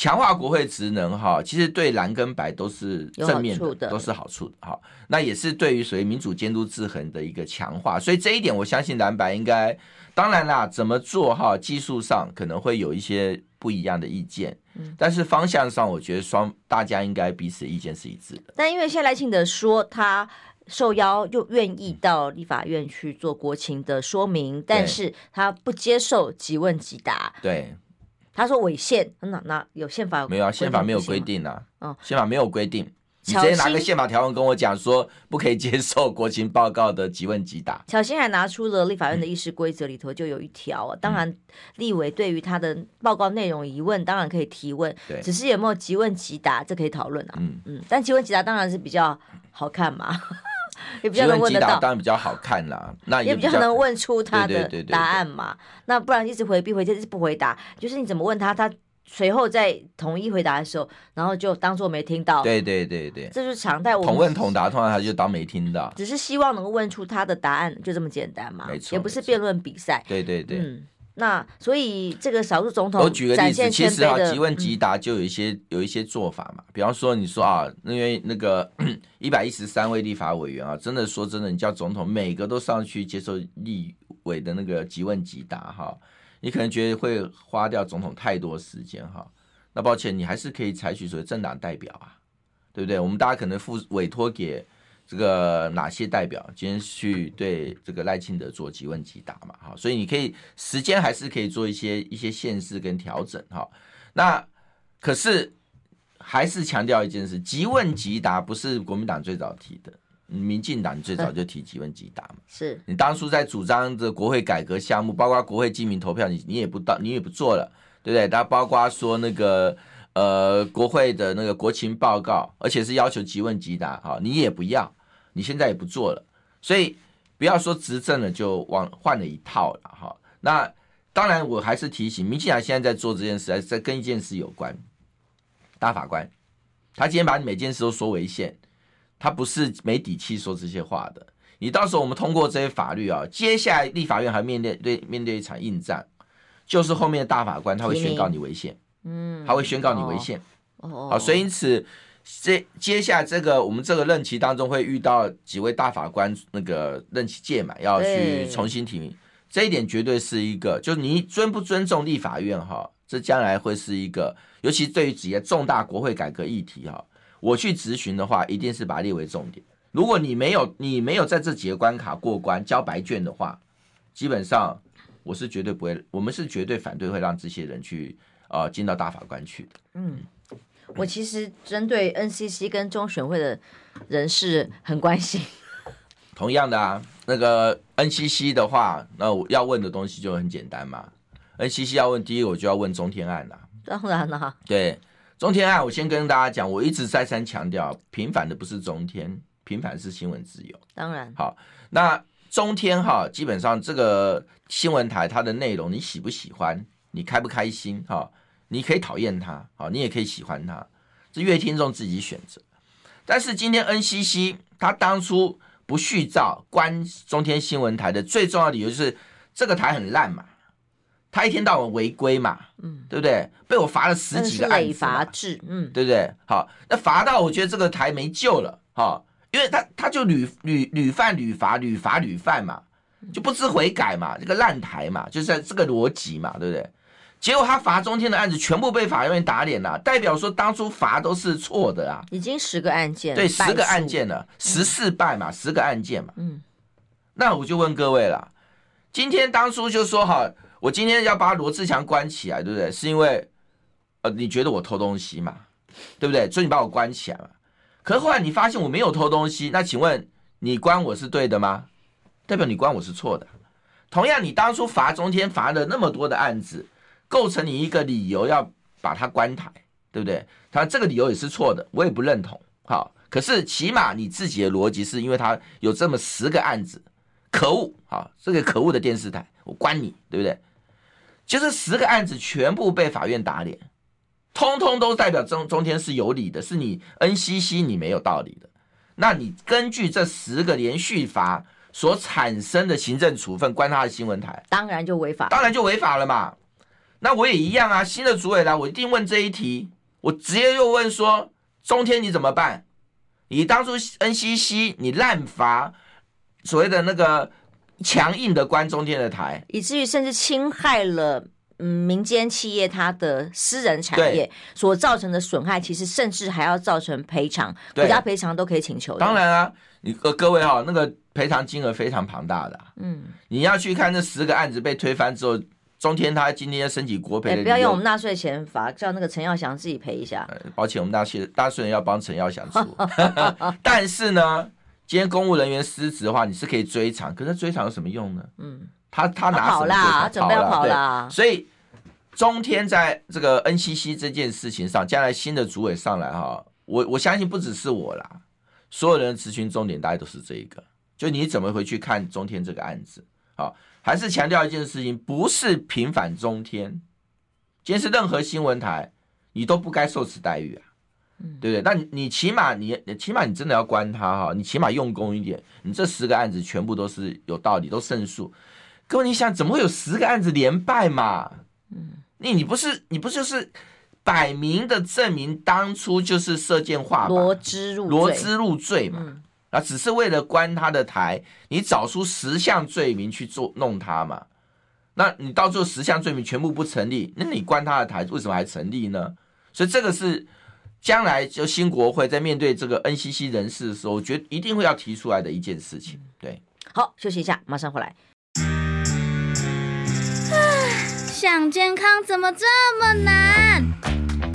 强化国会职能哈，其实对蓝跟白都是正面的，的都是好处的哈。那也是对于属于民主监督制衡的一个强化，所以这一点我相信蓝白应该，当然啦，怎么做哈，技术上可能会有一些不一样的意见，嗯，但是方向上我觉得双大家应该彼此意见是一致的。但因为现在赖清德说他。受邀又愿意到立法院去做国情的说明，但是他不接受即问即答。对，他说违宪，那那有宪法没有啊？宪法没有规定啊。嗯，宪法没有规定。你直接拿个宪法条文跟我讲说不可以接受国情报告的即问即答。巧芯还拿出了立法院的议事规则里头就有一条，啊，当然立委对于他的报告内容疑问，当然可以提问，对，只是有没有即问即答，这可以讨论啊。嗯嗯，但即问即答当然是比较好看嘛。也比较能问得到，当然比较好看啦。那也比较，能问出他的答案嘛。那不然一直回避回，一直不回答，就是你怎么问他，他随后在统一回答的时候，然后就当做没听到。对对对对，这就是常态。我统问同答，通常他就当没听到。只是希望能够问出他的答案，就这么简单嘛。没错，也不是辩论比赛。对对对。嗯。那所以这个少数总统，我举个例子，其实啊，即问即答就有一些、嗯、有一些做法嘛。比方说，你说啊，因为那个 一百一十三位立法委员啊，真的说真的，你叫总统每个都上去接受立委的那个即问即答哈，你可能觉得会花掉总统太多时间哈。那抱歉，你还是可以采取所谓政党代表啊，对不对？我们大家可能付委托给。这个哪些代表今天去对这个赖清德做即问即答嘛？哈，所以你可以时间还是可以做一些一些限制跟调整哈。那可是还是强调一件事：即问即答不是国民党最早提的，民进党最早就提即问即答嘛。是你当初在主张的国会改革项目，包括国会记名投票，你你也不到，你也不做了，对不对？它包括说那个呃国会的那个国情报告，而且是要求即问即答，哈，你也不要。你现在也不做了，所以不要说执政了就往换了一套了哈。那当然，我还是提醒，民进党现在在做这件事，还是在跟一件事有关。大法官，他今天把你每件事都说违宪，他不是没底气说这些话的。你到时候我们通过这些法律啊，接下来立法院还面对对面对一场硬仗，就是后面的大法官他会宣告你违宪，嗯，他会宣告你违宪，哦，好，所以因此。这接下来这个我们这个任期当中会遇到几位大法官，那个任期届满要去重新提名，这一点绝对是一个，就是你尊不尊重立法院哈，这将来会是一个，尤其对于几个重大国会改革议题哈，我去咨询的话，一定是把它列为重点。如果你没有你没有在这几个关卡过关交白卷的话，基本上我是绝对不会，我们是绝对反对会让这些人去呃进到大法官去的。嗯。我其实针对 NCC 跟中选会的人士很关心。同样的啊，那个 NCC 的话，那我要问的东西就很简单嘛。NCC 要问第一个，我就要问中天案了。当然了。对，中天案，我先跟大家讲，我一直再三强调，平反的不是中天，平反是新闻自由。当然。好，那中天哈，基本上这个新闻台它的内容，你喜不喜欢？你开不开心？哈。你可以讨厌他，好，你也可以喜欢他，这阅听众自己选择。但是今天 NCC 他当初不续照关中天新闻台的最重要的理由就是这个台很烂嘛，他一天到晚违规嘛，嗯，对不对？被我罚了十几个案子，罚制，嗯，对不对？好，那罚到我觉得这个台没救了，哈，因为他他就屡屡屡犯屡罚，屡罚屡犯嘛，就不知悔改嘛，这个烂台嘛，就是这个逻辑嘛，对不对？结果他罚中天的案子全部被法院打脸了，代表说当初罚都是错的啊！已经十个案件，对，十个案件了，十四败嘛，十个案件嘛。嗯，那我就问各位了，今天当初就说哈，我今天要把罗志强关起来，对不对？是因为呃，你觉得我偷东西嘛，对不对？所以你把我关起来嘛。可是后来你发现我没有偷东西，那请问你关我是对的吗？代表你关我是错的。同样，你当初罚中天罚了那么多的案子。构成你一个理由要把他关台，对不对？他这个理由也是错的，我也不认同。好，可是起码你自己的逻辑是因为他有这么十个案子，可恶！好，这个可恶的电视台，我关你，对不对？就是十个案子全部被法院打脸，通通都代表中中天是有理的，是你 NCC 你没有道理的。那你根据这十个连续罚所产生的行政处分关他的新闻台，当然就违法，当然就违法了嘛。那我也一样啊，新的主委来，我一定问这一题，我直接又问说，中天你怎么办？你当初 NCC 你滥罚所谓的那个强硬的关中天的台，以至于甚至侵害了嗯民间企业它的私人产业所造成的损害，其实甚至还要造成赔偿，国家赔偿都可以请求的。当然啊，你各各位哈、哦，那个赔偿金额非常庞大的、啊。嗯，你要去看这十个案子被推翻之后。中天他今天申请国赔、欸，不要用我们纳税钱罚，叫那个陈耀祥自己赔一下。抱歉，我们纳税纳税人要帮陈耀祥出。但是呢，今天公务人员失职的话，你是可以追偿，可是追偿有什么用呢？嗯，他他拿什么跑啦，他准备要跑啦。所以中天在这个 NCC 这件事情上，将来新的主委上来哈，我我相信不只是我啦，所有人的咨询重点大概都是这一个，就你怎么回去看中天这个案子，好。还是强调一件事情，不是平反中天。今天是任何新闻台，你都不该受此待遇啊，对不对？那你，你起码你起码你真的要关他哈，你起码用功一点。你这十个案子全部都是有道理，都胜诉。各位，你想怎么会有十个案子连败嘛？嗯，你你不是你不就是摆明的证明当初就是射箭画靶，罗织入罗织入罪嘛？啊，只是为了关他的台，你找出十项罪名去做弄他嘛？那你到最后十项罪名全部不成立，那你关他的台为什么还成立呢？所以这个是将来就新国会在面对这个 NCC 人士的时候，我觉得一定会要提出来的一件事情。对，好，休息一下，马上回来。想健康怎么这么难？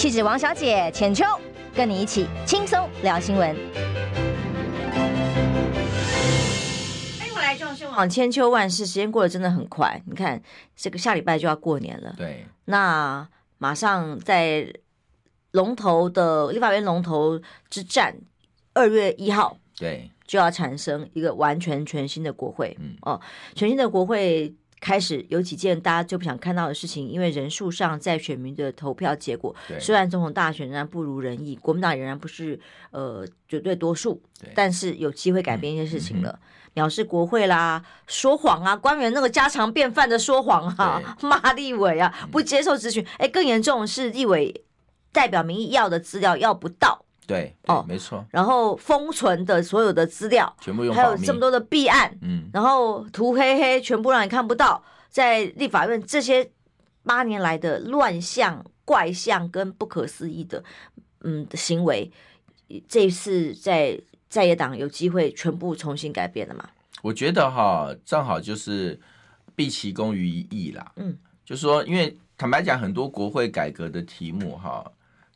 气质王小姐浅秋。跟你一起轻松聊新闻。欢迎回来，千秋万世，时间过得真的很快。你看，这个下礼拜就要过年了。对。那马上在龙头的立法院龙头之战，二月一号，对，就要产生一个完全全新的国会。嗯。哦，全新的国会。开始有几件大家就不想看到的事情，因为人数上在选民的投票结果，虽然总统大选仍然不如人意，国民党仍然不是呃绝对多数，但是有机会改变一些事情了。藐视国会啦，说谎啊，官员那个家常便饭的说谎啊，骂立委啊，不接受咨询，哎，更严重的是立委代表民意要的资料要不到。对，对哦，没错。然后封存的所有的资料，全部用还有这么多的弊案，嗯，然后涂黑黑，全部让你看不到。在立法院这些八年来的乱象、怪象跟不可思议的嗯的行为，这一次在在野党有机会全部重新改变了嘛？我觉得哈，正好就是毕其功于一役啦。嗯，就是说，因为坦白讲，很多国会改革的题目哈，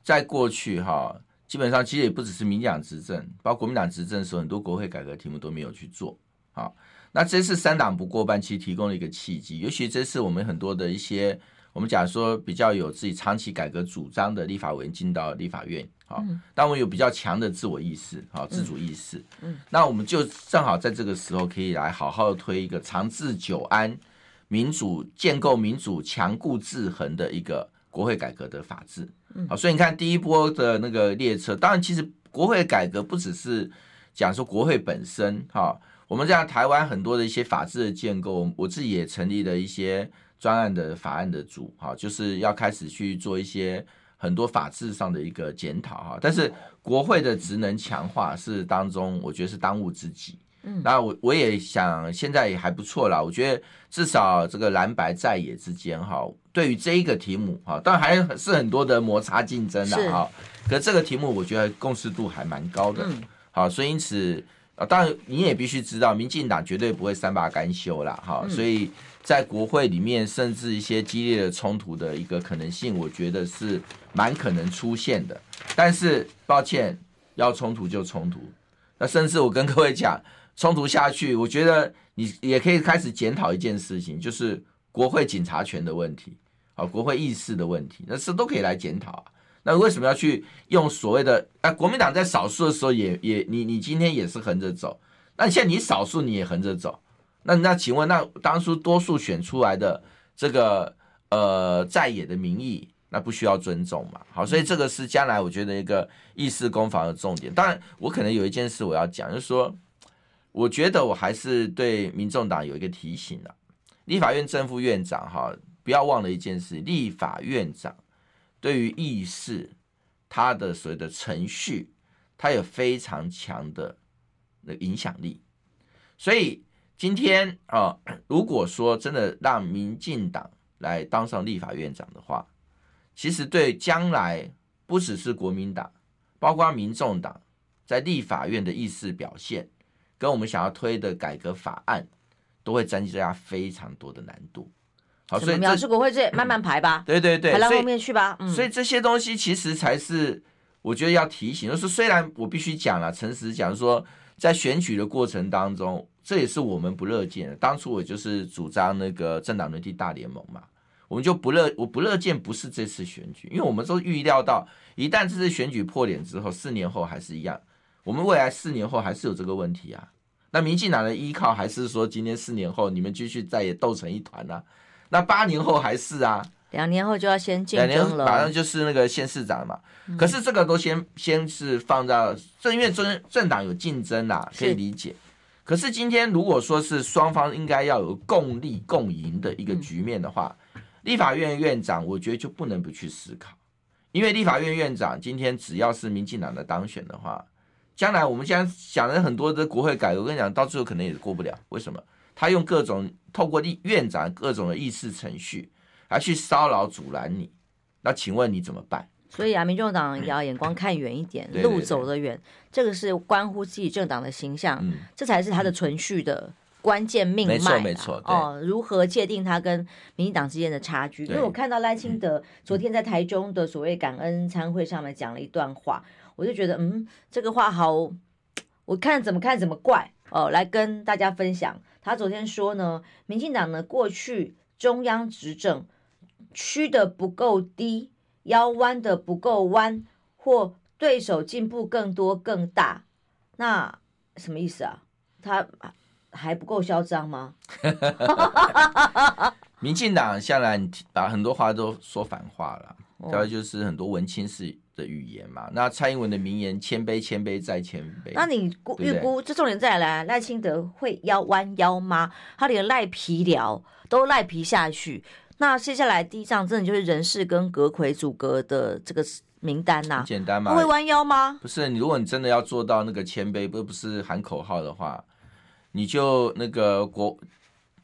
在过去哈。基本上其实也不只是民进党执政，包括国民党执政的时候，很多国会改革题目都没有去做。好，那这次三党不过半，其实提供了一个契机。尤其这次我们很多的一些，我们讲说比较有自己长期改革主张的立法委员进到立法院，好，但我们有比较强的自我意识，好，自主意识。嗯，那我们就正好在这个时候可以来好好的推一个长治久安、民主建构民主强固制衡的一个国会改革的法制。好，所以你看第一波的那个列车，当然其实国会改革不只是讲说国会本身哈，我们这样台湾很多的一些法制的建构，我自己也成立了一些专案的法案的组哈，就是要开始去做一些很多法制上的一个检讨哈。但是国会的职能强化是当中，我觉得是当务之急。嗯，那我我也想现在也还不错啦，我觉得至少这个蓝白在野之间哈。对于这一个题目，哈，当然还是很多的摩擦竞争的哈。可这个题目，我觉得共识度还蛮高的。好，所以因此啊，当然你也必须知道，民进党绝对不会善罢甘休啦。哈。所以在国会里面，甚至一些激烈的冲突的一个可能性，我觉得是蛮可能出现的。但是抱歉，要冲突就冲突。那甚至我跟各位讲，冲突下去，我觉得你也可以开始检讨一件事情，就是国会警察权的问题。啊，国会议事的问题，那是都可以来检讨啊。那为什么要去用所谓的啊？国民党在少数的时候也也你你今天也是横着走，那现在你少数你也横着走，那那请问那当初多数选出来的这个呃在野的民意，那不需要尊重嘛？好，所以这个是将来我觉得一个议事攻防的重点。当然，我可能有一件事我要讲，就是说，我觉得我还是对民众党有一个提醒啊，立法院正副院长哈，不要忘了一件事，立法院长。对于议事，他的所谓的程序，他有非常强的那影响力。所以今天啊，如果说真的让民进党来当上立法院长的话，其实对将来不只是国民党，包括民众党在立法院的议事表现，跟我们想要推的改革法案，都会增加非常多的难度。好，所以表示国会这慢慢排吧，对对对，排到后面去吧。所以，嗯、所以这些东西其实才是我觉得要提醒，就是虽然我必须讲了，诚实讲说，在选举的过程当中，这也是我们不乐见的。当初我就是主张那个政党轮替大联盟嘛，我们就不乐，我不乐见不是这次选举，因为我们都预料到，一旦这次选举破脸之后，四年后还是一样，我们未来四年后还是有这个问题啊。那民进党的依靠还是说，今天四年后你们继续再也斗成一团呢、啊？那八年后还是啊，两年后就要先竞争了，马上就是那个县市长嘛。嗯、可是这个都先先是放到正，因为政政党有竞争啦，可以理解。是可是今天如果说是双方应该要有共利共赢的一个局面的话，嗯、立法院院长我觉得就不能不去思考，因为立法院院长今天只要是民进党的当选的话，将来我们现在想了很多的国会改革，我跟你讲，到最后可能也过不了。为什么？他用各种透过立院长各种的议事程序，来去骚扰阻拦你，那请问你怎么办？所以啊，民众党也要眼光看远一点，嗯、路走得远，这个是关乎自己政党的形象，嗯、这才是他的存续的关键命脉。没错，没错。哦，如何界定他跟民进党之间的差距？因为我看到赖清德昨天在台中的所谓感恩餐会上面讲了一段话，我就觉得，嗯，这个话好，我看怎么看怎么怪哦，来跟大家分享。他昨天说呢，民进党呢过去中央执政，屈的不够低，腰弯的不够弯，或对手进步更多更大，那什么意思啊？他还不够嚣张吗？民进党向来把很多话都说反话了，主要就是很多文青式的语言嘛，那蔡英文的名言“谦卑，谦卑再谦卑”。那你估预估这重点再来，赖清德会腰弯腰吗？他连赖皮聊都赖皮下去，那接下来第一仗真的就是人事跟阁揆组阁的这个名单呐、啊？简单吗？会弯腰吗？不是，你如果你真的要做到那个谦卑，不不是喊口号的话，你就那个国，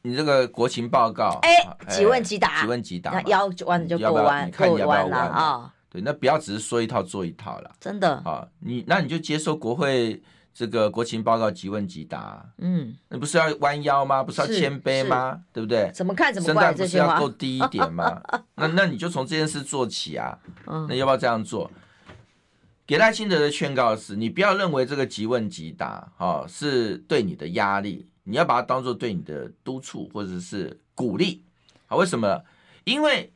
你这个国情报告，哎，几问即答，几问即答，那腰弯就够弯，够弯了啊。对，那不要只是说一套做一套了，真的啊！你那你就接受国会这个国情报告，即问即答。嗯，你不是要弯腰吗？不是要谦卑吗？对不对？怎么看怎么怪这不是要够低一点吗？那那你就从这件事做起啊！那要不要这样做？给赖清德的劝告是：你不要认为这个即问即答，哈，是对你的压力，你要把它当做对你的督促或者是鼓励。啊，为什么？因为。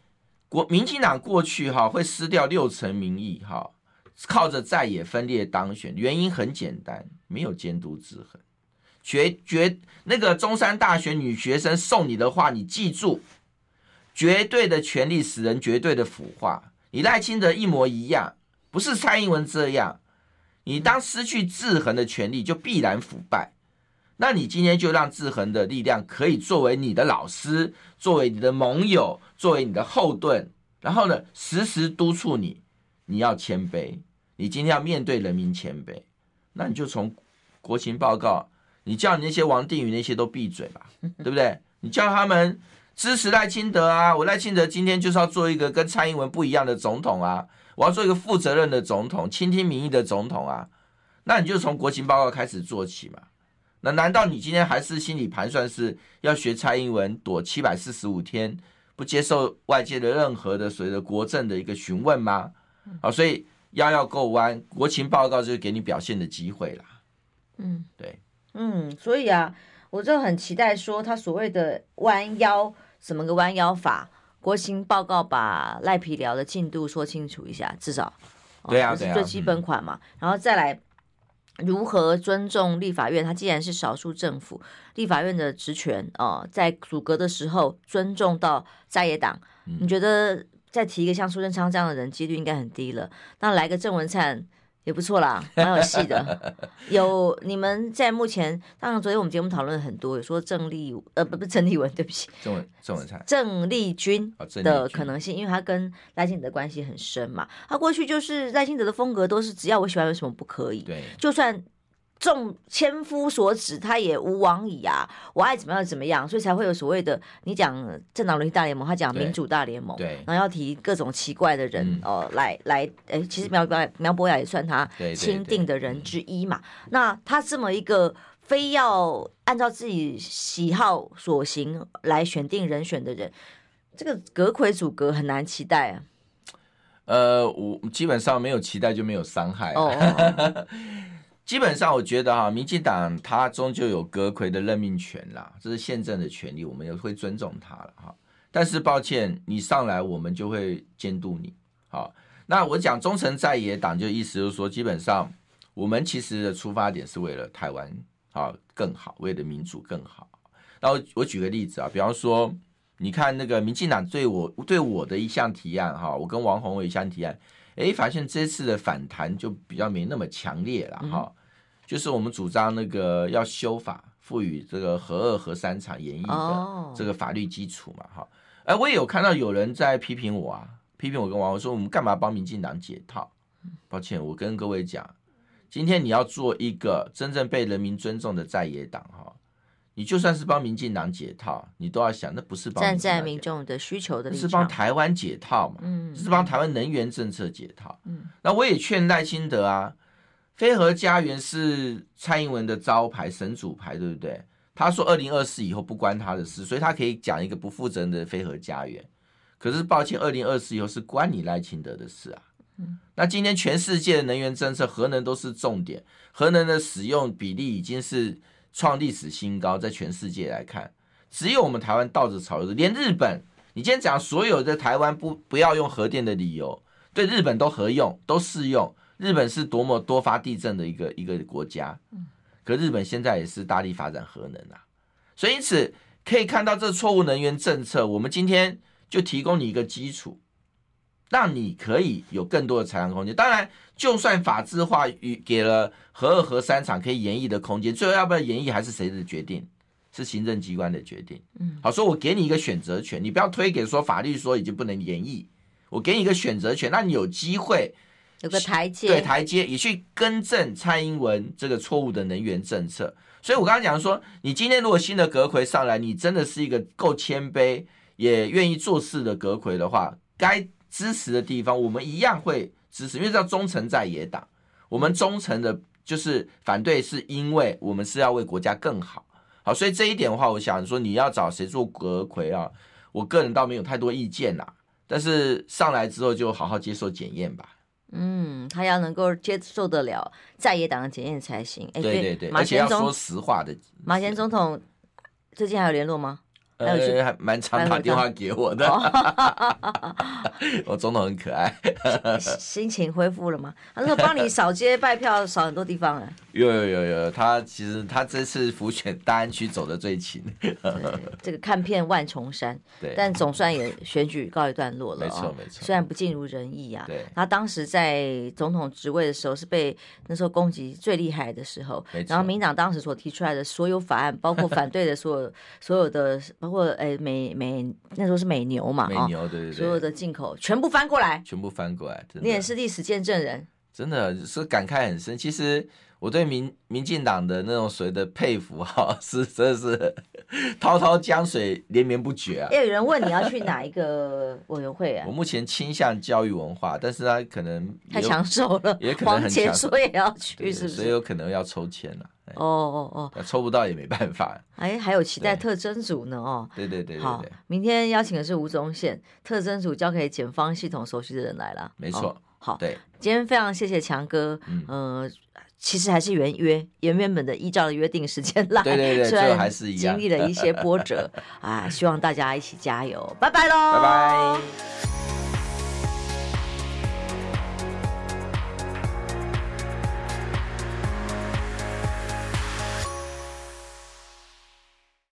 国民进党过去哈会失掉六成民意哈，靠着在野分裂当选，原因很简单，没有监督制衡。绝绝那个中山大学女学生送你的话，你记住，绝对的权力使人绝对的腐化。你赖清德一模一样，不是蔡英文这样。你当失去制衡的权利，就必然腐败。那你今天就让制衡的力量可以作为你的老师，作为你的盟友，作为你的后盾，然后呢，时时督促你，你要谦卑，你今天要面对人民谦卑，那你就从国情报告，你叫你那些王定宇那些都闭嘴吧，对不对？你叫他们支持赖清德啊，我赖清德今天就是要做一个跟蔡英文不一样的总统啊，我要做一个负责任的总统，倾听民意的总统啊，那你就从国情报告开始做起嘛。那难道你今天还是心里盘算是要学蔡英文躲七百四十五天，不接受外界的任何的所谓的国政的一个询问吗？啊，所以腰要够弯，国情报告就是给你表现的机会啦。嗯，对，嗯，所以啊，我就很期待说他所谓的弯腰怎么个弯腰法。国情报告把赖皮寮的进度说清楚一下，至少对啊，这是最基本款嘛，然后再来如何尊重立法院，它既然是少数政府，立法院的职权哦，在阻隔的时候尊重到在野党，你觉得再提一个像苏贞昌这样的人，几率应该很低了，那来个郑文灿。也不错啦，蛮有戏的。有你们在目前，当然昨天我们节目讨论了很多，有说郑丽呃不不郑丽文，对不起，郑文郑文灿郑丽君的可能性，因为他跟赖清德关系很深嘛。他过去就是赖清德的风格都是只要我喜欢，有什么不可以？对，就算。众千夫所指，他也无往矣啊！我爱怎么样怎么样，所以才会有所谓的你讲政党轮替大联盟，他讲民主大联盟，对，然后要提各种奇怪的人、嗯、哦来来，哎，其实苗苗苗博雅也算他钦定的人之一嘛。那他这么一个非要按照自己喜好所行来选定人选的人，这个阁揆组阁很难期待啊。呃，我基本上没有期待就没有伤害。哦。基本上，我觉得哈，民进党他终究有阁揆的任命权啦，这是宪政的权利，我们也会尊重他了哈。但是抱歉，你上来我们就会监督你。好，那我讲忠诚在野党，就意思就是说，基本上我们其实的出发点是为了台湾啊更好，为了民主更好。然后我举个例子啊，比方说，你看那个民进党对我对我的一项提案哈，我跟王宏伟一项提案。哎，发现这次的反弹就比较没那么强烈了哈、嗯，就是我们主张那个要修法，赋予这个核二核三厂演绎的这个法律基础嘛哈。哎、哦，我也有看到有人在批评我啊，批评我跟王我说我们干嘛帮民进党解套？抱歉，我跟各位讲，今天你要做一个真正被人民尊重的在野党哈。你就算是帮民进党解套，你都要想，那不是帮站在民众的需求的立场，是帮台湾解套嘛？嗯，是帮台湾能源政策解套。嗯，那我也劝赖清德啊，飞核家园是蔡英文的招牌神主牌，对不对？他说二零二四以后不关他的事，所以他可以讲一个不负责任的飞核家园。可是抱歉，二零二四以后是关你赖清德的事啊。嗯，那今天全世界的能源政策，核能都是重点，核能的使用比例已经是。创历史新高，在全世界来看，只有我们台湾倒着潮流。连日本，你今天讲所有的台湾不不要用核电的理由，对日本都合用，都适用。日本是多么多发地震的一个一个国家，可日本现在也是大力发展核能啊。所以因此可以看到，这错误能源政策，我们今天就提供你一个基础，让你可以有更多的裁量空间。当然。就算法制化与给了核二核三厂可以延役的空间，最后要不要延役还是谁的决定？是行政机关的决定。嗯，好，所以我给你一个选择权，你不要推给说法律说已经不能延役，我给你一个选择权，那你有机会有个台阶，对台阶也去更正蔡英文这个错误的能源政策。所以我刚刚讲说，你今天如果新的阁魁上来，你真的是一个够谦卑也愿意做事的阁魁的话，该支持的地方我们一样会。支持，因为叫忠诚在野党，我们忠诚的，就是反对，是因为我们是要为国家更好，好，所以这一点的话，我想说，你要找谁做阁魁啊？我个人倒没有太多意见啦，但是上来之后就好好接受检验吧。嗯，他要能够接受得了在野党的检验才行。哎，对对对，而且要说实话的。马前总统最近还有联络吗？呃，还蛮常打电话给我的，我总统很可爱。心情恢复了吗？他说帮你扫街拜票，扫很多地方了。有有有有，他其实他这次浮选大安区走的最勤。这个看遍万重山，对，但总算也选举告一段落了。没错没错，虽然不尽如人意啊。对，他当时在总统职位的时候是被那时候攻击最厉害的时候。然后民党当时所提出来的所有法案，包括反对的所有 所有的。包括诶美美那时候是美牛嘛，美牛对对对，所有的进口全部翻过来，全部翻过来，你也是历史见证人，真的是感慨很深。其实我对民民进党的那种所谓的佩服哈，是真的是滔滔江水连绵不绝啊。也有人问你要去哪一个委员会啊？我目前倾向教育文化，但是他可能太抢手了，也可能很抢手，也要去，是不是？所以有可能要抽签了。哦哦哦，抽不到也没办法。哎，还有期待特征组呢哦。对对对对，好，明天邀请的是吴宗宪，特征组交给检方系统熟悉的人来了。没错。好，对，今天非常谢谢强哥，嗯、呃，其实还是原约原原本的依照的约定时间来，对对对，虽然还是一样，经历了一些波折 啊，希望大家一起加油，拜拜喽，拜拜。